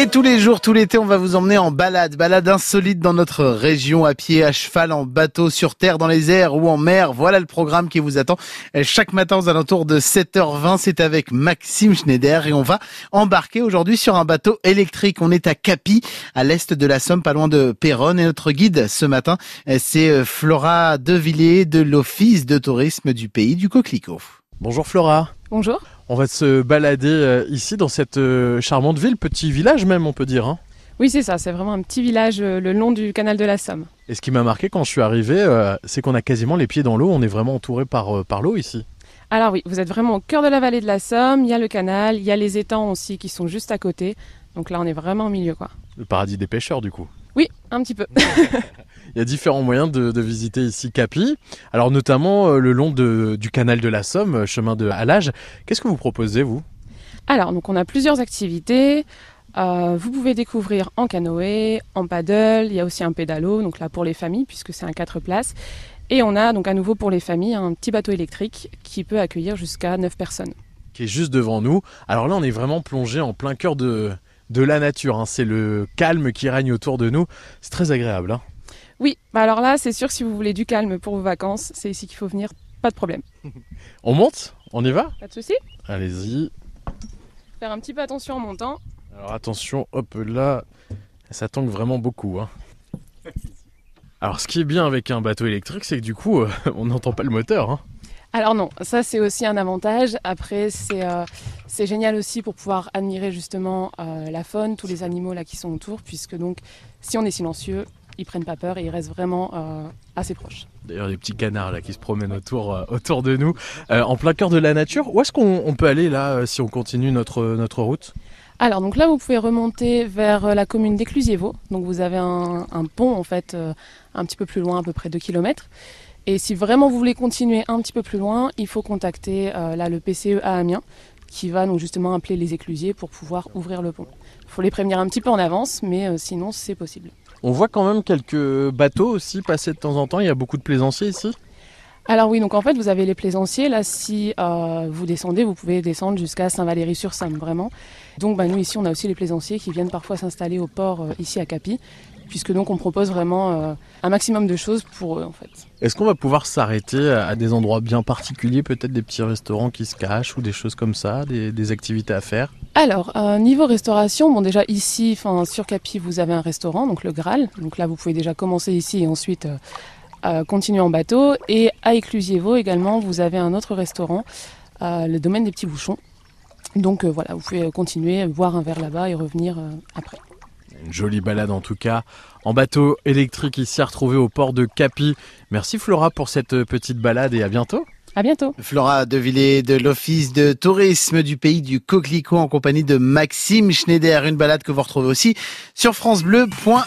Et tous les jours, tout l'été, on va vous emmener en balade, balade insolite dans notre région, à pied, à cheval, en bateau, sur terre, dans les airs ou en mer. Voilà le programme qui vous attend chaque matin aux alentours de 7h20. C'est avec Maxime Schneider et on va embarquer aujourd'hui sur un bateau électrique. On est à Capi, à l'est de la Somme, pas loin de Péronne. Et notre guide ce matin, c'est euh, Flora Devillers de l'Office de tourisme du pays du Coquelicot. Bonjour Flora. Bonjour. On va se balader euh, ici dans cette euh, charmante ville, petit village même on peut dire. Hein. Oui c'est ça, c'est vraiment un petit village euh, le long du canal de la Somme. Et ce qui m'a marqué quand je suis arrivé, c'est qu'on a quasiment les pieds dans l'eau, on est vraiment entouré par, par l'eau ici. Alors oui, vous êtes vraiment au cœur de la vallée de la Somme, il y a le canal, il y a les étangs aussi qui sont juste à côté. Donc là on est vraiment au milieu quoi. Le paradis des pêcheurs du coup. Oui, un petit peu. Il y a différents moyens de, visiter ici Capi. Alors notamment euh, le long du canal de la Somme, euh, chemin de Halage. Qu'est-ce que vous proposez vous? Alors donc on a plusieurs activités. Euh, vous pouvez découvrir en canoë, en paddle, il y a aussi un pédalo, donc là pour les familles puisque c'est un 4 places. Et on a donc à nouveau pour les familles un petit bateau électrique qui peut accueillir jusqu'à 9 personnes. Qui est juste devant nous. Alors là on est vraiment plongé en plein cœur de, de la nature. Hein. C'est le calme qui règne autour de nous. C'est très agréable. Hein. Oui, bah alors là, c'est sûr, si vous voulez du calme pour vos vacances, c'est ici qu'il faut venir, pas de problème. On monte? On y va? Pas de souci. Allez-y. Faire un petit peu attention en montant. Alors attention, hop là, ça tangue vraiment beaucoup. Hein. Alors ce qui est bien avec un bateau électrique, c'est que du coup, euh, on n'entend pas le moteur. Hein. Alors non, ça c'est aussi un avantage. Après, c'est euh, génial aussi pour pouvoir admirer justement euh, la faune, tous les animaux là qui sont autour, puisque donc si on est silencieux, ils prennent pas peur et ils restent vraiment euh, assez proches. D'ailleurs, les petits canards là qui se promènent autour, euh, autour de nous, euh, en plein cœur de la nature. Où est-ce qu'on peut aller là si on continue notre, notre route? Alors donc là vous pouvez remonter vers la commune d'Éclusiévaux. Donc vous avez un, pont en fait un petit peu plus loin, à peu près 2 km. Et si vraiment vous voulez continuer un petit peu plus loin, il faut contacter là le PCE à Amiens qui va donc justement appeler les éclusiers pour pouvoir ouvrir le pont. Il faut les prévenir un petit peu en avance, mais sinon c'est possible. On voit quand même quelques bateaux aussi passer de temps en temps. Il y a beaucoup de plaisanciers ici. Alors oui, donc en fait, vous avez les plaisanciers. Là, si euh, vous descendez, vous pouvez descendre jusqu'à Saint-Valéry-sur-Somme, vraiment. Donc bah, nous, ici, on a aussi les plaisanciers qui viennent parfois s'installer au port euh, ici à Capi puisque donc on propose vraiment euh, un maximum de choses pour eux en fait. Est-ce qu'on va pouvoir s'arrêter à des endroits bien particuliers, peut-être des petits restaurants qui se cachent ou des choses comme ça, des, activités à faire? Alors, euh, niveau restauration, bon déjà ici, sur Capi, vous avez un restaurant, donc le Graal. Donc là, vous pouvez déjà commencer ici et ensuite euh, continuer en bateau. Et à Éclusiévaux également, vous avez un autre restaurant, le domaine des petits bouchons. Donc voilà, vous pouvez continuer, boire un verre là-bas et revenir après. Une jolie balade en tout cas en bateau électrique ici à retrouver au port de Capi. Merci Flora pour cette petite balade et à bientôt. À bientôt. Flora Devillers de l'Office de tourisme du pays du Coquelicot en compagnie de Maxime Schneider. Une balade que vous retrouvez aussi sur francebleu.fr.